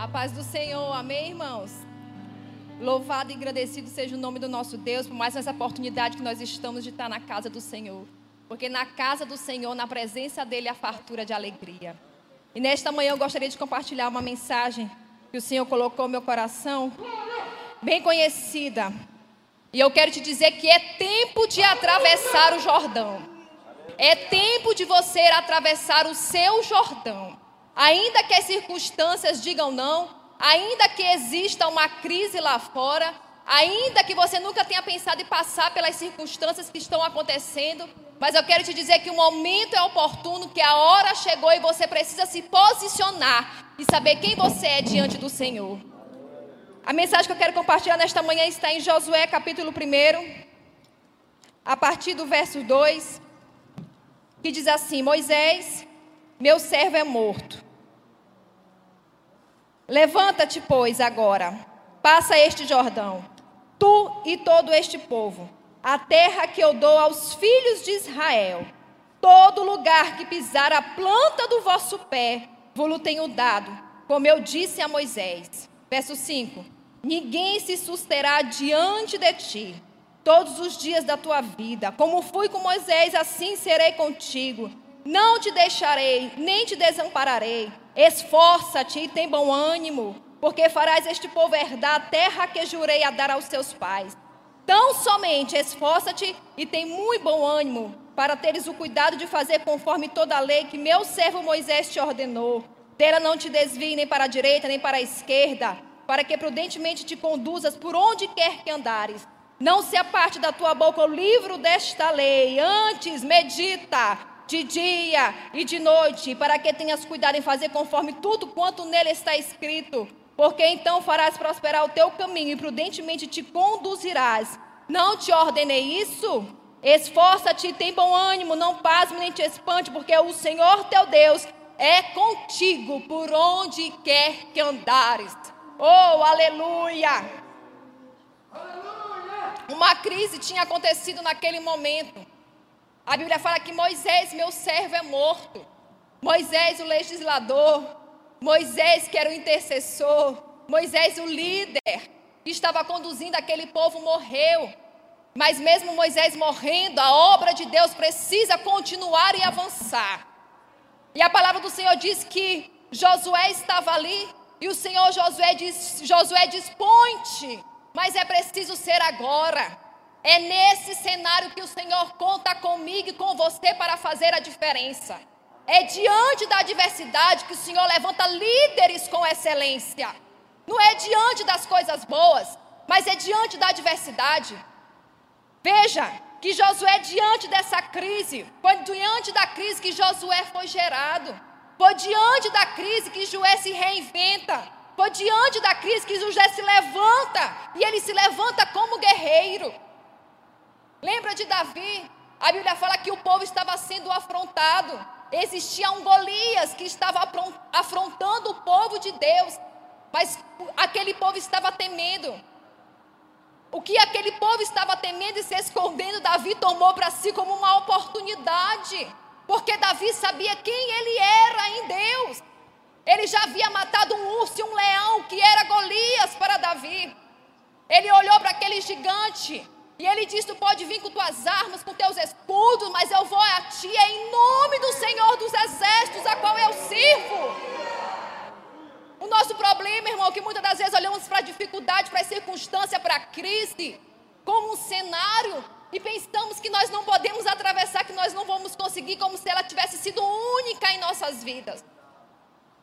A paz do Senhor, amém, irmãos? Louvado e agradecido seja o nome do nosso Deus por mais essa oportunidade que nós estamos de estar na casa do Senhor. Porque na casa do Senhor, na presença dEle, há fartura de alegria. E nesta manhã eu gostaria de compartilhar uma mensagem que o Senhor colocou no meu coração, bem conhecida. E eu quero te dizer que é tempo de atravessar o Jordão. É tempo de você atravessar o seu Jordão. Ainda que as circunstâncias digam não, ainda que exista uma crise lá fora, ainda que você nunca tenha pensado em passar pelas circunstâncias que estão acontecendo, mas eu quero te dizer que o momento é oportuno, que a hora chegou e você precisa se posicionar e saber quem você é diante do Senhor. A mensagem que eu quero compartilhar nesta manhã está em Josué capítulo 1, a partir do verso 2, que diz assim: Moisés meu servo é morto. Levanta-te, pois, agora, passa este Jordão, tu e todo este povo, a terra que eu dou aos filhos de Israel. Todo lugar que pisar a planta do vosso pé, vou-lo tenho dado, como eu disse a Moisés. Verso 5: Ninguém se susterá diante de ti todos os dias da tua vida. Como fui com Moisés, assim serei contigo. Não te deixarei, nem te desampararei. Esforça-te e tem bom ânimo, porque farás este povo herdar a terra que jurei a dar aos seus pais. Tão somente esforça-te e tem muito bom ânimo, para teres o cuidado de fazer conforme toda a lei que meu servo Moisés te ordenou. Dela não te desvie nem para a direita nem para a esquerda, para que prudentemente te conduzas por onde quer que andares. Não se aparte da tua boca o livro desta lei, antes medita de dia e de noite, para que tenhas cuidado em fazer conforme tudo quanto nele está escrito, porque então farás prosperar o teu caminho e prudentemente te conduzirás. Não te ordenei isso? Esforça-te e tem bom ânimo, não pasme nem te espante, porque o Senhor teu Deus é contigo por onde quer que andares. Oh, aleluia! Uma crise tinha acontecido naquele momento. A Bíblia fala que Moisés, meu servo, é morto. Moisés, o legislador. Moisés, que era o intercessor. Moisés, o líder que estava conduzindo aquele povo, morreu. Mas mesmo Moisés morrendo, a obra de Deus precisa continuar e avançar. E a palavra do Senhor diz que Josué estava ali e o Senhor Josué diz, Josué diz: "Ponte, mas é preciso ser agora". É nesse cenário que o Senhor conta comigo e com você para fazer a diferença. É diante da adversidade que o Senhor levanta líderes com excelência. Não é diante das coisas boas, mas é diante da adversidade. Veja que Josué, diante dessa crise, foi diante da crise que Josué foi gerado. Foi diante da crise que Josué se reinventa. Foi diante da crise que Josué se levanta. E ele se levanta como guerreiro. Lembra de Davi? A Bíblia fala que o povo estava sendo afrontado. Existia um Golias que estava afrontando o povo de Deus. Mas aquele povo estava temendo. O que aquele povo estava temendo e se escondendo, Davi tomou para si como uma oportunidade. Porque Davi sabia quem ele era em Deus. Ele já havia matado um urso e um leão, que era Golias para Davi. Ele olhou para aquele gigante e ele disse: Tu pode vir com tuas armas, com teus escudos, mas eu vou a ti em nome do Senhor dos Exércitos, a qual eu sirvo. O nosso problema, irmão, é que muitas das vezes olhamos para a dificuldade, para a circunstância, para a crise, como um cenário, e pensamos que nós não podemos atravessar, que nós não vamos conseguir, como se ela tivesse sido única em nossas vidas.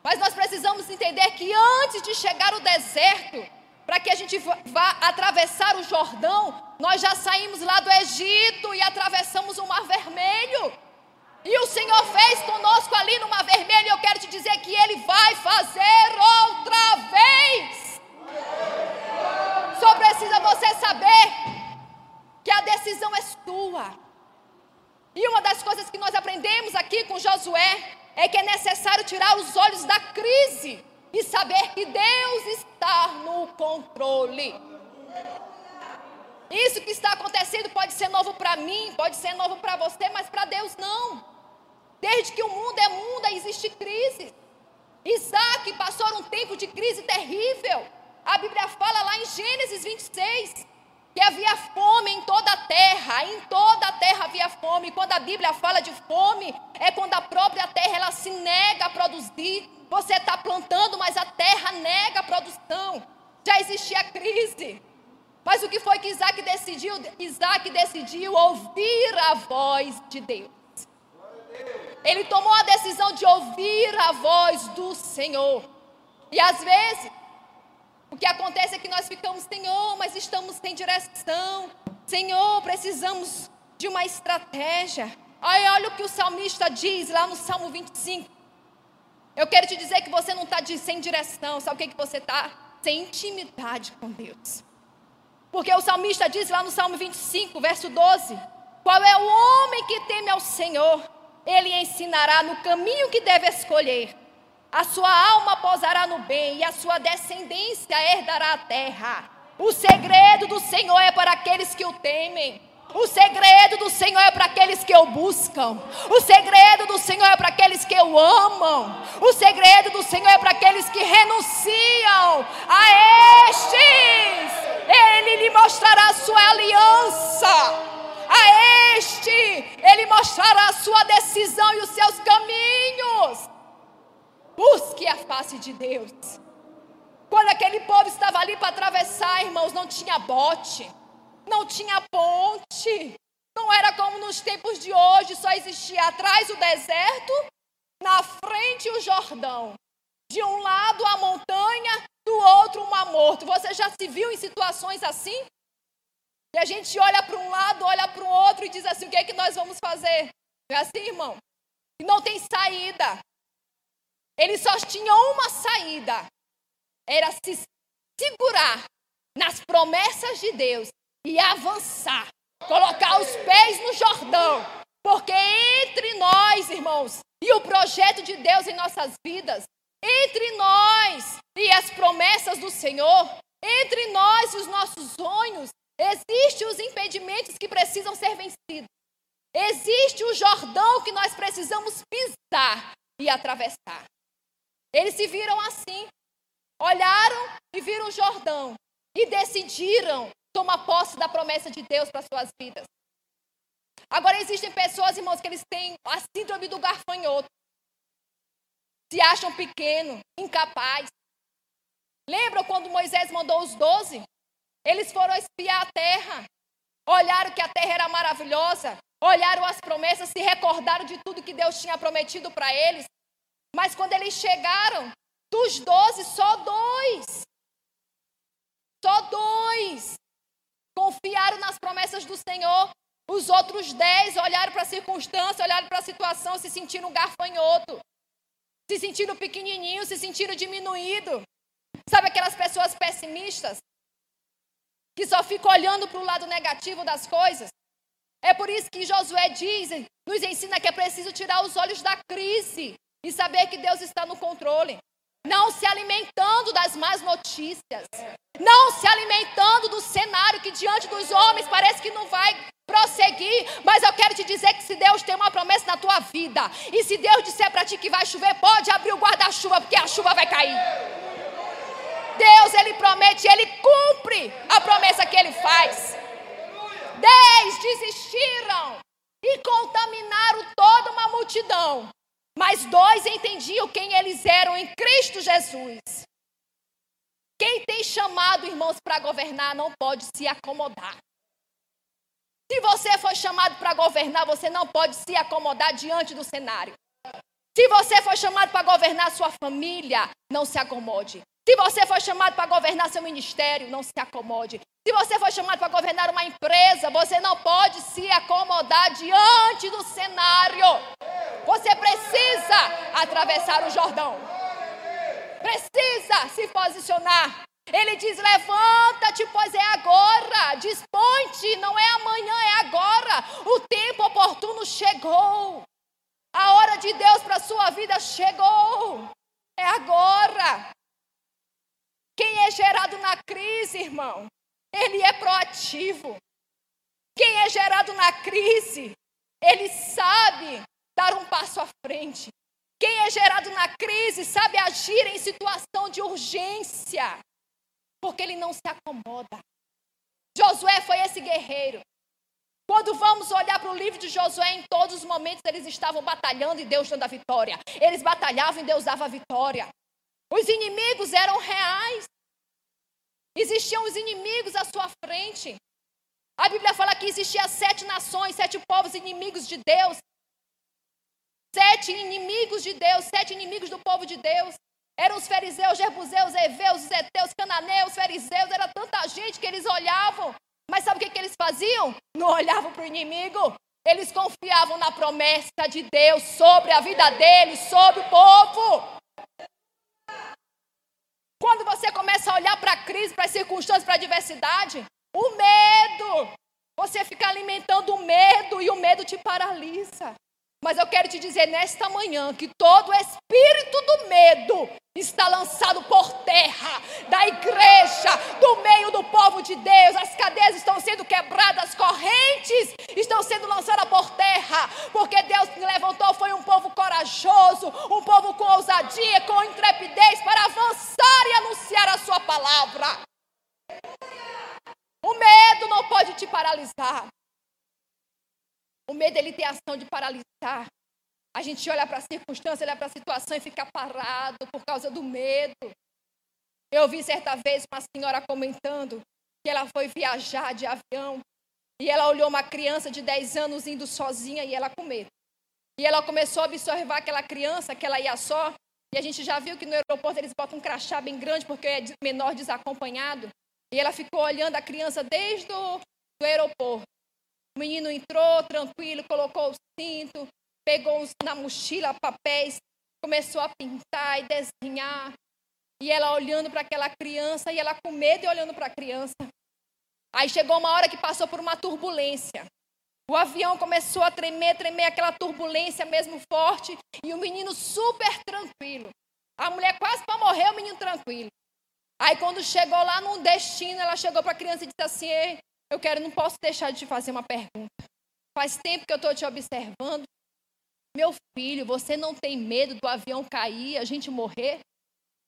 Mas nós precisamos entender que antes de chegar o deserto, para que a gente vá atravessar o Jordão, nós já saímos lá do Egito e atravessamos o Mar Vermelho. E o Senhor fez conosco ali no Mar Vermelho, eu quero te dizer que Ele vai fazer outra vez. Só precisa você saber que a decisão é sua. E uma das coisas que nós aprendemos aqui com Josué é que é necessário tirar os olhos da crise e saber que Deus está no controle. Isso que está acontecendo pode ser novo para mim, pode ser novo para você, mas para Deus não. Desde que o mundo é mundo, existe crise. Isaac passou um tempo de crise terrível. A Bíblia fala lá em Gênesis 26 que havia fome em toda a terra, em toda a terra havia fome. Quando a Bíblia fala de fome, é quando a própria terra ela se nega a produzir. Você está plantando, mas a terra nega a produção. Já existia crise. Mas o que foi que Isaac decidiu? Isaac decidiu ouvir a voz de Deus. Ele tomou a decisão de ouvir a voz do Senhor. E às vezes, o que acontece é que nós ficamos, Senhor, mas estamos sem direção. Senhor, precisamos de uma estratégia. Aí olha o que o salmista diz lá no Salmo 25. Eu quero te dizer que você não está sem direção. Sabe o que, que você está? Sem intimidade com Deus. Porque o salmista diz lá no Salmo 25, verso 12: Qual é o homem que teme ao Senhor? Ele ensinará no caminho que deve escolher. A sua alma posará no bem e a sua descendência herdará a terra. O segredo do Senhor é para aqueles que o temem. O segredo do Senhor é para aqueles que o buscam. O segredo do Senhor é para aqueles que o amam. O segredo do Senhor é para aqueles que renunciam a estes. Ele lhe mostrará a sua aliança. A este, ele mostrará a sua decisão e os seus caminhos. Busque a face de Deus. Quando aquele povo estava ali para atravessar, irmãos, não tinha bote, não tinha ponte. Não era como nos tempos de hoje, só existia atrás o deserto, na frente o Jordão. De um lado a montanha, do outro mar morto. Você já se viu em situações assim? E a gente olha para um lado, olha para o outro e diz assim: o que é que nós vamos fazer? Não é assim, irmão? E não tem saída. Eles só tinham uma saída: era se segurar nas promessas de Deus e avançar, colocar os pés no Jordão. Porque entre nós, irmãos, e o projeto de Deus em nossas vidas, entre nós e as promessas do Senhor, entre nós e os nossos sonhos, Existem os impedimentos que precisam ser vencidos. Existe o Jordão que nós precisamos pisar e atravessar. Eles se viram assim. Olharam e viram o Jordão e decidiram tomar posse da promessa de Deus para suas vidas. Agora existem pessoas, irmãos, que eles têm a síndrome do garfanhoto. Se acham pequeno, incapaz. Lembram quando Moisés mandou os doze? Eles foram espiar a terra, olharam que a terra era maravilhosa, olharam as promessas, se recordaram de tudo que Deus tinha prometido para eles. Mas quando eles chegaram, dos doze, só dois. Só dois confiaram nas promessas do Senhor. Os outros dez olharam para a circunstância, olharam para a situação, se sentiram garfanhoto, se sentiram pequenininho, se sentiram diminuído. Sabe aquelas pessoas pessimistas? que só fica olhando para o lado negativo das coisas. É por isso que Josué diz, nos ensina que é preciso tirar os olhos da crise e saber que Deus está no controle. Não se alimentando das más notícias. Não se alimentando do cenário que diante dos homens parece que não vai prosseguir. Mas eu quero te dizer que se Deus tem uma promessa na tua vida, e se Deus disser para ti que vai chover, pode abrir o guarda-chuva, porque a chuva vai cair. Deus, Ele promete, Ele cumpre a promessa que Ele faz. Dez desistiram e contaminaram toda uma multidão. Mas dois entendiam quem eles eram em Cristo Jesus. Quem tem chamado, irmãos, para governar não pode se acomodar. Se você foi chamado para governar, você não pode se acomodar diante do cenário. Se você foi chamado para governar sua família, não se acomode. Se você foi chamado para governar seu ministério, não se acomode. Se você foi chamado para governar uma empresa, você não pode se acomodar diante do cenário. Você precisa atravessar o Jordão. Precisa se posicionar. Ele diz: levanta-te, pois é agora. Dispõe-te, não é amanhã, é agora. O tempo oportuno chegou. A hora de Deus para a sua vida chegou. É agora. Quem é gerado na crise, irmão, ele é proativo. Quem é gerado na crise, ele sabe dar um passo à frente. Quem é gerado na crise sabe agir em situação de urgência, porque ele não se acomoda. Josué foi esse guerreiro. Quando vamos olhar para o livro de Josué, em todos os momentos eles estavam batalhando e Deus dando a vitória. Eles batalhavam e Deus dava a vitória. Os inimigos eram reais. Existiam os inimigos à sua frente. A Bíblia fala que existiam sete nações, sete povos inimigos de Deus. Sete inimigos de Deus, sete inimigos do povo de Deus. Eram os fariseus, jebuseus, heveus, os heteus, cananeus, fariseus, era tanta gente que eles olhavam. Mas sabe o que, que eles faziam? Não olhavam para o inimigo. Eles confiavam na promessa de Deus sobre a vida deles, sobre o povo. Quando você começa a olhar para a crise, para as circunstâncias, para a adversidade, o medo, você fica alimentando o medo e o medo te paralisa. Mas eu quero te dizer nesta manhã que todo espírito do medo está lançado por terra da igreja, do meio do povo de Deus. As cadeias estão sendo quebradas, as correntes estão sendo lançadas por terra, porque Deus que levantou foi um povo corajoso, um povo com ousadia, com intrepidez para avançar e anunciar a sua palavra. O medo não pode te paralisar. O medo ele tem ação de paralisar. A gente olha para a circunstância, olha para a situação e fica parado por causa do medo. Eu vi certa vez uma senhora comentando que ela foi viajar de avião e ela olhou uma criança de 10 anos indo sozinha e ela com medo. E ela começou a observar aquela criança, que ela ia só. E a gente já viu que no aeroporto eles botam um crachá bem grande porque é menor desacompanhado. E ela ficou olhando a criança desde o do aeroporto. O menino entrou tranquilo, colocou o cinto, pegou na mochila papéis, começou a pintar e desenhar. E ela olhando para aquela criança, e ela com medo e olhando para a criança. Aí chegou uma hora que passou por uma turbulência. O avião começou a tremer, tremer, aquela turbulência mesmo forte, e o menino super tranquilo. A mulher quase para morrer, o menino tranquilo. Aí quando chegou lá no destino, ela chegou para a criança e disse assim: eu quero, não posso deixar de te fazer uma pergunta. Faz tempo que eu estou te observando. Meu filho, você não tem medo do avião cair, a gente morrer?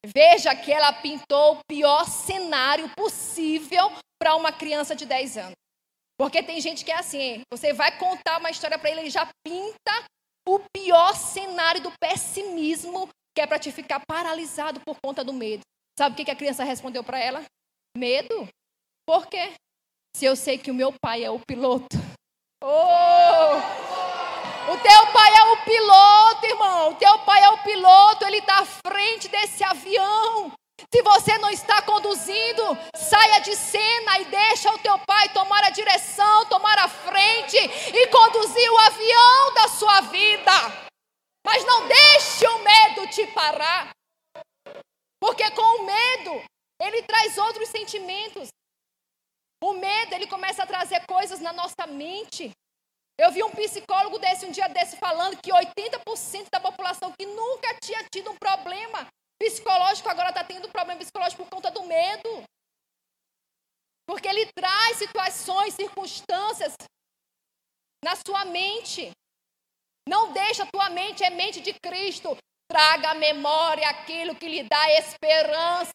Veja que ela pintou o pior cenário possível para uma criança de 10 anos. Porque tem gente que é assim, você vai contar uma história para ele, ele já pinta o pior cenário do pessimismo, que é para te ficar paralisado por conta do medo. Sabe o que a criança respondeu para ela? Medo? Por quê? Se eu sei que o meu pai é o piloto. Oh! O teu pai é o piloto, irmão. O teu pai é o piloto, ele está à frente desse avião. Se você não está conduzindo, saia de cena e deixa o teu pai tomar a direção, tomar a frente e conduzir o avião da sua vida. Mas não deixe o medo te parar. Porque com o medo, ele traz outros sentimentos. O medo, ele começa a trazer coisas na nossa mente. Eu vi um psicólogo desse um dia desse falando que 80% da população que nunca tinha tido um problema psicológico agora está tendo problema psicológico por conta do medo. Porque ele traz situações, circunstâncias na sua mente. Não deixa a tua mente, é mente de Cristo. Traga à memória aquilo que lhe dá esperança.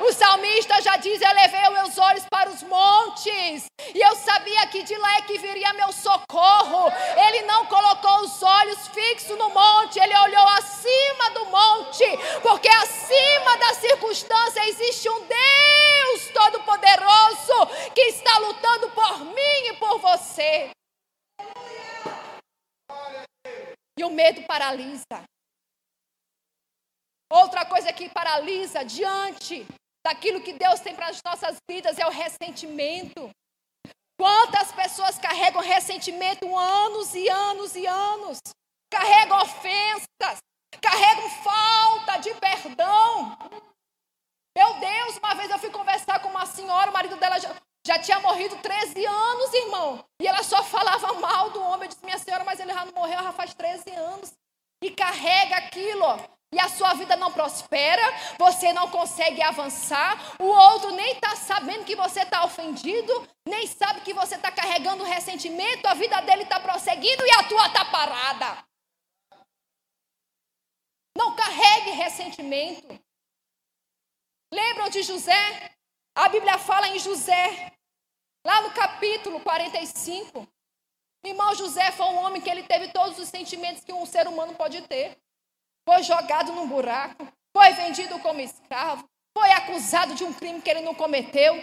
O salmista já diz: Eu levei os meus olhos para os montes, e eu sabia que de lá é que viria meu socorro. Ele não colocou os olhos fixos no monte, ele olhou acima do monte, porque acima da circunstância existe um Deus Todo-Poderoso que está lutando por mim e por você. E o medo paralisa. Outra coisa que paralisa diante daquilo que Deus tem para as nossas vidas é o ressentimento. Quantas pessoas carregam ressentimento anos e anos e anos? Carregam ofensas, carregam falta de perdão. Meu Deus, uma vez eu fui conversar com uma senhora, o marido dela já, já tinha morrido 13 anos, irmão. E ela só falava mal do homem. Eu disse, minha senhora, mas ele já não morreu, já faz 13 anos. E carrega aquilo, ó e a sua vida não prospera, você não consegue avançar, o outro nem está sabendo que você está ofendido, nem sabe que você está carregando ressentimento, a vida dele está prosseguindo e a tua está parada. carregue ressentimento. Lembram de José? A Bíblia fala em José, lá no capítulo 45. O irmão José foi um homem que ele teve todos os sentimentos que um ser humano pode ter. Foi jogado num buraco, foi vendido como escravo, foi acusado de um crime que ele não cometeu.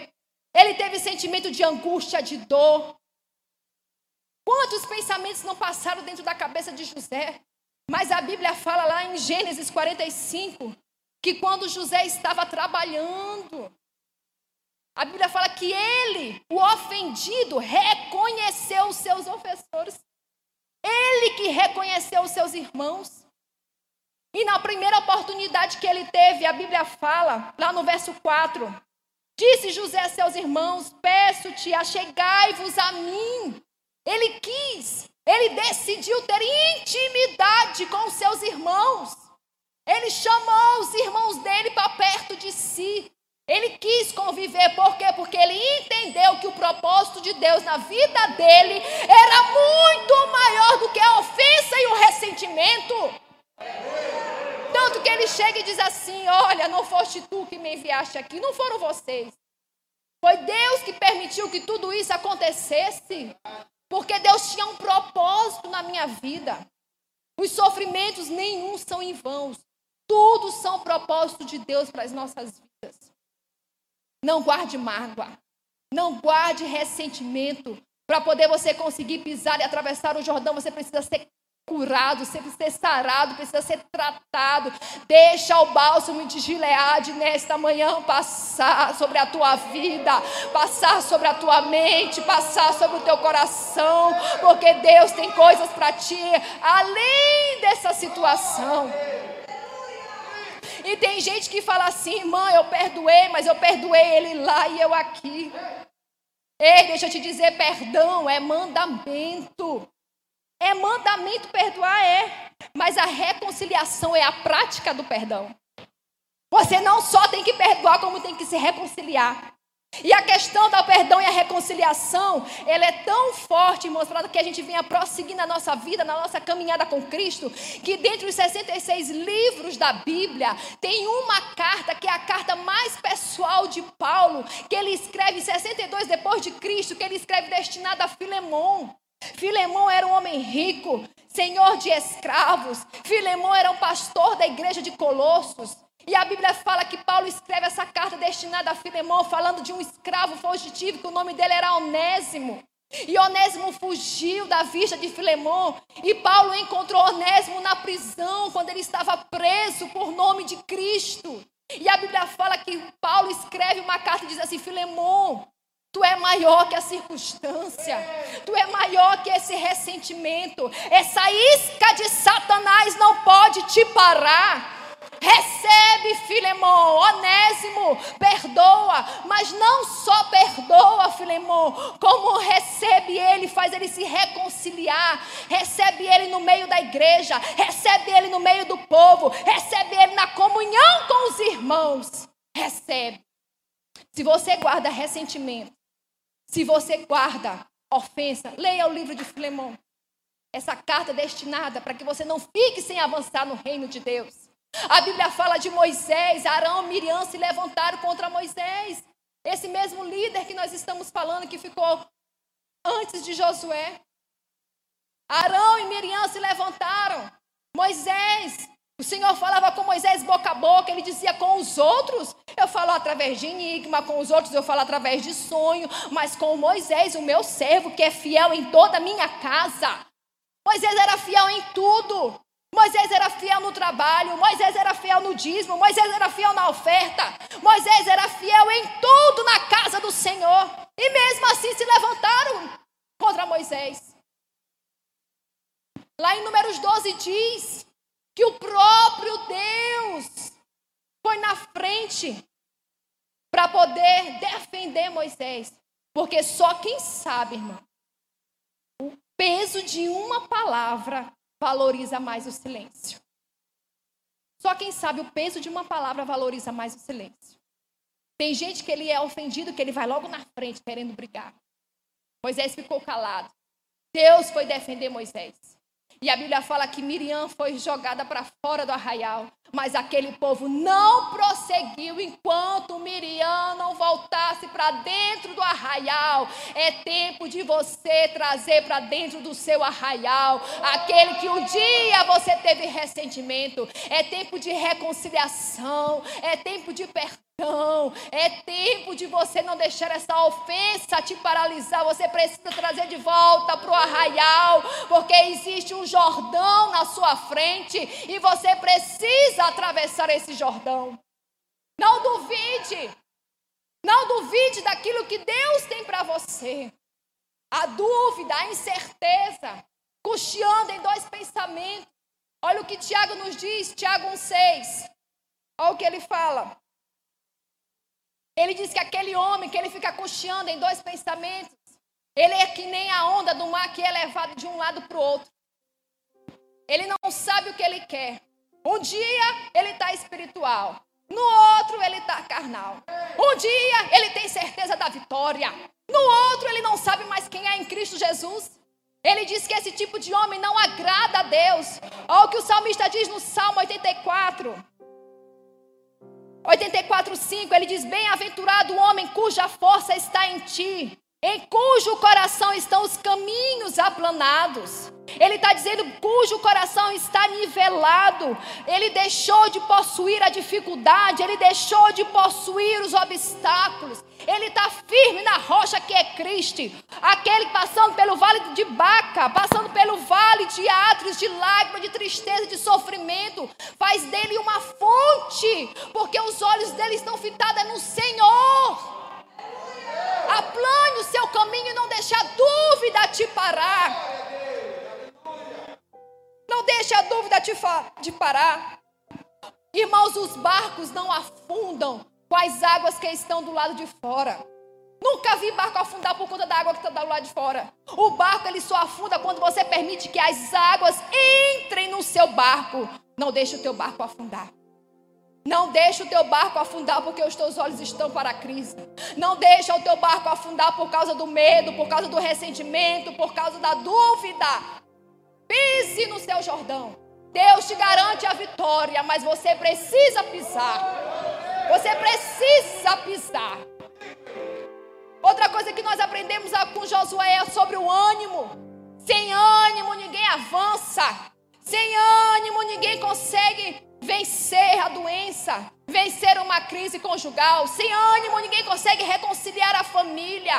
Ele teve sentimento de angústia, de dor. Quantos pensamentos não passaram dentro da cabeça de José? Mas a Bíblia fala lá em Gênesis 45 que quando José estava trabalhando, a Bíblia fala que ele, o ofendido, reconheceu os seus ofensores. Ele que reconheceu os seus irmãos. E na primeira oportunidade que ele teve, a Bíblia fala, lá no verso 4, disse José a seus irmãos: Peço-te, achegai-vos a mim. Ele quis, ele decidiu ter intimidade com seus irmãos. Ele chamou os irmãos dele para perto de si. Ele quis conviver, por quê? Porque ele entendeu que o propósito de Deus na vida dele era muito maior do que a ofensa e o ressentimento. Tanto que ele chega e diz assim: Olha, não foste tu que me enviaste aqui, não foram vocês. Foi Deus que permitiu que tudo isso acontecesse. Porque Deus tinha um propósito na minha vida. Os sofrimentos nenhum são em vão. Tudo são propósito de Deus para as nossas vidas. Não guarde mágoa. Não guarde ressentimento. Para poder você conseguir pisar e atravessar o Jordão, você precisa ser curado, precisa ser sarado, precisa ser tratado. Deixa o bálsamo de Gileade nesta manhã passar sobre a tua vida, passar sobre a tua mente, passar sobre o teu coração, porque Deus tem coisas para ti além dessa situação. E tem gente que fala assim, mãe, eu perdoei, mas eu perdoei ele lá e eu aqui. Ei, deixa eu te dizer, perdão é mandamento. É mandamento perdoar, é. Mas a reconciliação é a prática do perdão. Você não só tem que perdoar, como tem que se reconciliar. E a questão do perdão e a reconciliação, ela é tão forte, mostrada que a gente venha prosseguir na nossa vida, na nossa caminhada com Cristo, que dentre os 66 livros da Bíblia, tem uma carta que é a carta mais pessoal de Paulo, que ele escreve 62 depois de Cristo, que ele escreve destinada a Filemão. Filemão era um homem rico, senhor de escravos. Filemão era um pastor da igreja de Colossos. E a Bíblia fala que Paulo escreve essa carta destinada a Filemão, falando de um escravo fugitivo, que o nome dele era Onésimo. E Onésimo fugiu da vista de Filemão. E Paulo encontrou Onésimo na prisão, quando ele estava preso por nome de Cristo. E a Bíblia fala que Paulo escreve uma carta e diz assim: Filemão, Tu é maior que a circunstância. Tu é maior que esse ressentimento. Essa isca de Satanás não pode te parar. Recebe, Filemão, Onésimo, perdoa, mas não só perdoa, Filemão, como recebe ele, faz ele se reconciliar, recebe ele no meio da igreja, recebe ele no meio do povo, recebe ele na comunhão com os irmãos. Recebe. Se você guarda ressentimento, se você guarda ofensa, leia o livro de Filemão. Essa carta é destinada para que você não fique sem avançar no reino de Deus. A Bíblia fala de Moisés, Arão, Miriam se levantaram contra Moisés. Esse mesmo líder que nós estamos falando que ficou antes de Josué. Arão e Miriam se levantaram. Moisés, o Senhor falava com Moisés boca a boca, ele dizia com os outros, eu falo através de enigma, com os outros eu falo através de sonho, mas com Moisés, o meu servo, que é fiel em toda a minha casa. Moisés era fiel em tudo. Moisés era fiel no trabalho, Moisés era fiel no dízimo, Moisés era fiel na oferta, Moisés era fiel em tudo na casa do Senhor. E mesmo assim se levantaram contra Moisés. Lá em Números 12 diz que o próprio Deus foi na frente para poder defender Moisés. Porque só quem sabe, irmão, o peso de uma palavra valoriza mais o silêncio. Só quem sabe o peso de uma palavra valoriza mais o silêncio. Tem gente que ele é ofendido, que ele vai logo na frente querendo brigar. Moisés ficou calado. Deus foi defender Moisés. E a Bíblia fala que Miriam foi jogada para fora do arraial. Mas aquele povo não prosseguiu enquanto Miriam não voltasse para dentro do arraial. É tempo de você trazer para dentro do seu arraial aquele que um dia você teve ressentimento. É tempo de reconciliação. É tempo de perdão. É tempo de você não deixar essa ofensa te paralisar. Você precisa trazer de volta para o arraial, porque existe um Jordão na sua frente e você precisa atravessar esse Jordão. Não duvide. Não duvide daquilo que Deus tem para você. A dúvida, a incerteza, cocheando em dois pensamentos. Olha o que Tiago nos diz, Tiago 1,6. Olha o que ele fala. Ele diz que aquele homem que ele fica cocheando em dois pensamentos, ele é que nem a onda do mar que é levado de um lado para o outro. Ele não sabe o que ele quer. Um dia ele está espiritual, no outro ele está carnal. Um dia ele tem certeza da vitória, no outro ele não sabe mais quem é em Cristo Jesus. Ele diz que esse tipo de homem não agrada a Deus. Olha o que o salmista diz no Salmo 84. 84:5 ele diz: Bem-aventurado o homem cuja força está em ti, em cujo coração estão os caminhos aplanados. Ele está dizendo cujo coração está nivelado. Ele deixou de possuir a dificuldade, ele deixou de possuir os obstáculos. Ele está firme na rocha que é Cristo. Aquele passando pelo vale de Baca, passando pelo vale de atres, de lágrimas, de tristeza, de sofrimento, faz dele uma fonte, porque os olhos dele estão fitados no Senhor. Aplane o seu caminho e não deixe a dúvida te parar. Não deixe a dúvida te, de parar. Irmãos, os barcos não afundam com as águas que estão do lado de fora. Nunca vi barco afundar por conta da água que está do lado de fora. O barco ele só afunda quando você permite que as águas entrem no seu barco. Não deixe o teu barco afundar. Não deixe o teu barco afundar porque os teus olhos estão para a crise. Não deixe o teu barco afundar por causa do medo, por causa do ressentimento, por causa da dúvida. Pise no seu Jordão. Deus te garante a vitória, mas você precisa pisar. Você precisa pisar. Outra coisa que nós aprendemos com Josué é sobre o ânimo. Sem ânimo ninguém avança. Sem ânimo ninguém consegue vencer a doença, vencer uma crise conjugal. Sem ânimo, ninguém consegue reconciliar a família.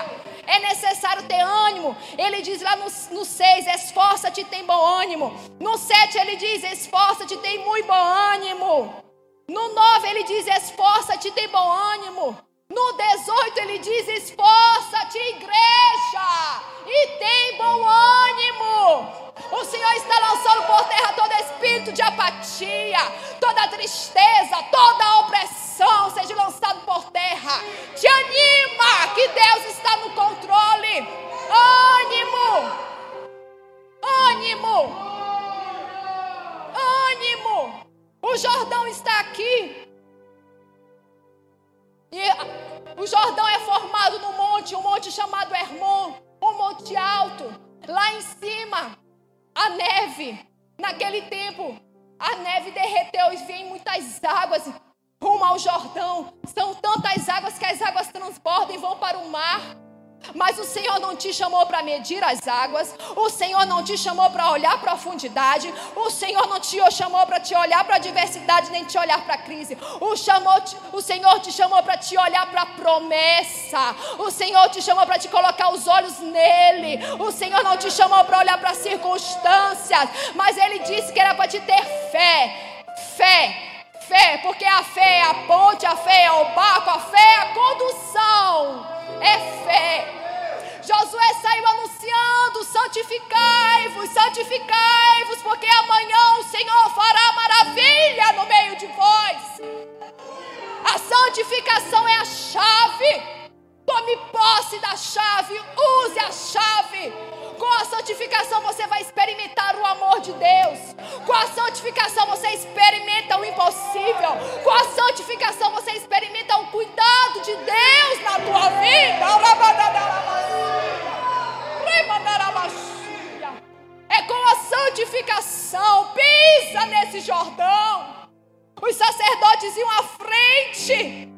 É necessário ter ânimo. Ele diz lá no 6: esforça-te, tem bom ânimo. No 7, ele diz: esforça-te, tem muito bom ânimo. No 9, ele diz: esforça-te, tem bom ânimo. No 18 ele diz: esforça-te, igreja, e tem bom ânimo. O Senhor está lançando por terra todo espírito de apatia, toda tristeza, toda medir as águas, o Senhor não te chamou para olhar a profundidade, o Senhor não te chamou para te olhar para a diversidade, nem te olhar para a crise. O, chamou, o Senhor te chamou para te olhar para a promessa, o Senhor te chamou para te colocar os olhos nele, o Senhor não te chamou para olhar para as circunstâncias, mas Ele disse que era para te ter fé, fé. Fé, porque a fé é a ponte, a fé é o barco, a fé é a condução é fé. Josué saiu anunciando: santificai-vos, santificai-vos, porque amanhã o Senhor fará maravilha no meio de vós. A santificação é a chave. Tome posse da chave, use a chave. Com a santificação você vai experimentar o amor de Deus. Com a santificação você experimenta o impossível. Com a santificação você experimenta o cuidado de Deus na tua vida. É com a santificação. Pisa nesse Jordão. Os sacerdotes iam à frente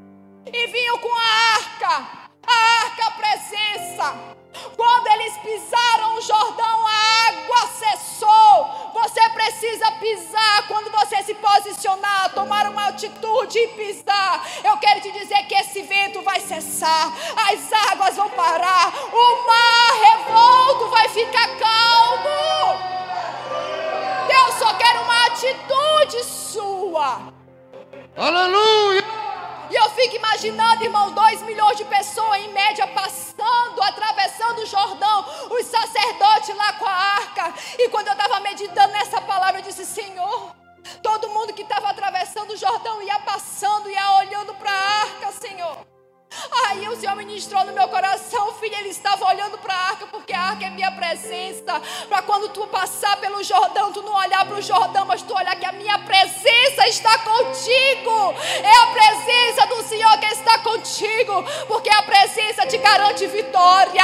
e vinham com a arca, a arca presença. Quando eles pisaram o Jordão, a água cessou. Você precisa pisar quando você se posicionar, tomar uma atitude e pisar. Eu quero te dizer que esse vento vai cessar, as águas vão parar, o mar revolto vai ficar calmo. Eu só quero uma atitude sua. Aleluia! E eu fico imaginando, irmão, dois milhões de pessoas em média passando, atravessando o Jordão, os sacerdotes lá com a arca. E quando eu estava meditando nessa palavra, eu disse: Senhor, todo mundo que estava atravessando o Jordão ia passando, ia olhando para a arca, Senhor. O Senhor ministrou no meu coração, filho, ele estava olhando para a arca, porque a arca é minha presença. Para quando tu passar pelo Jordão, tu não olhar para o Jordão, mas tu olhar que a minha presença está contigo. É a presença do Senhor que está contigo, porque a presença te garante vitória.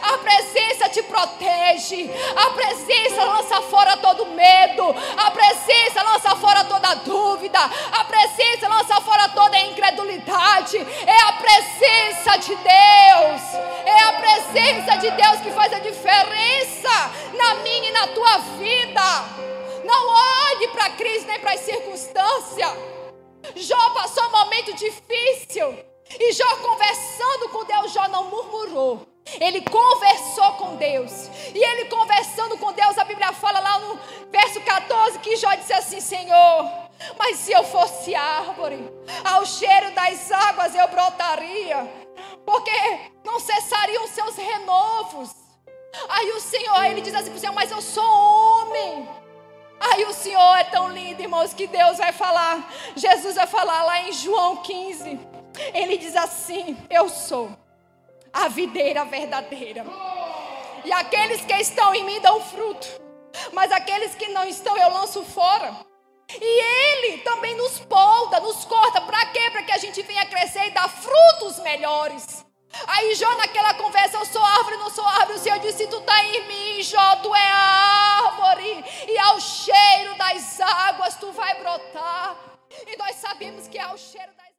A presença te protege. A presença lança fora todo medo. A presença lança fora toda dúvida. A presença lança fora toda incredulidade. É a presença de Deus. É a presença de Deus que faz a diferença na minha e na tua vida. Não olhe para a crise nem para as circunstâncias. Jó passou um momento difícil. E Jó conversando com Deus, Jó não murmurou. Ele conversou com Deus. E ele conversando com Deus, a Bíblia fala lá no verso 14 que Jó disse assim: Senhor, mas se eu fosse árvore, ao cheiro das águas eu brotaria, porque não cessariam seus renovos. Aí o Senhor, ele diz assim Senhor, mas eu sou homem. Aí o Senhor é tão lindo, irmãos, que Deus vai falar, Jesus vai falar lá em João 15. Ele diz assim: Eu sou a videira verdadeira. E aqueles que estão em mim dão fruto, mas aqueles que não estão eu lanço fora. E Ele também nos polda, nos corta. Para quê? Para que a gente venha crescer e dar frutos melhores. Aí Jó, naquela conversa, eu sou árvore, não sou árvore. O Senhor disse: Tu está em mim, Jó, tu é árvore. E ao cheiro das águas tu vai brotar. E nós sabemos que é ao cheiro das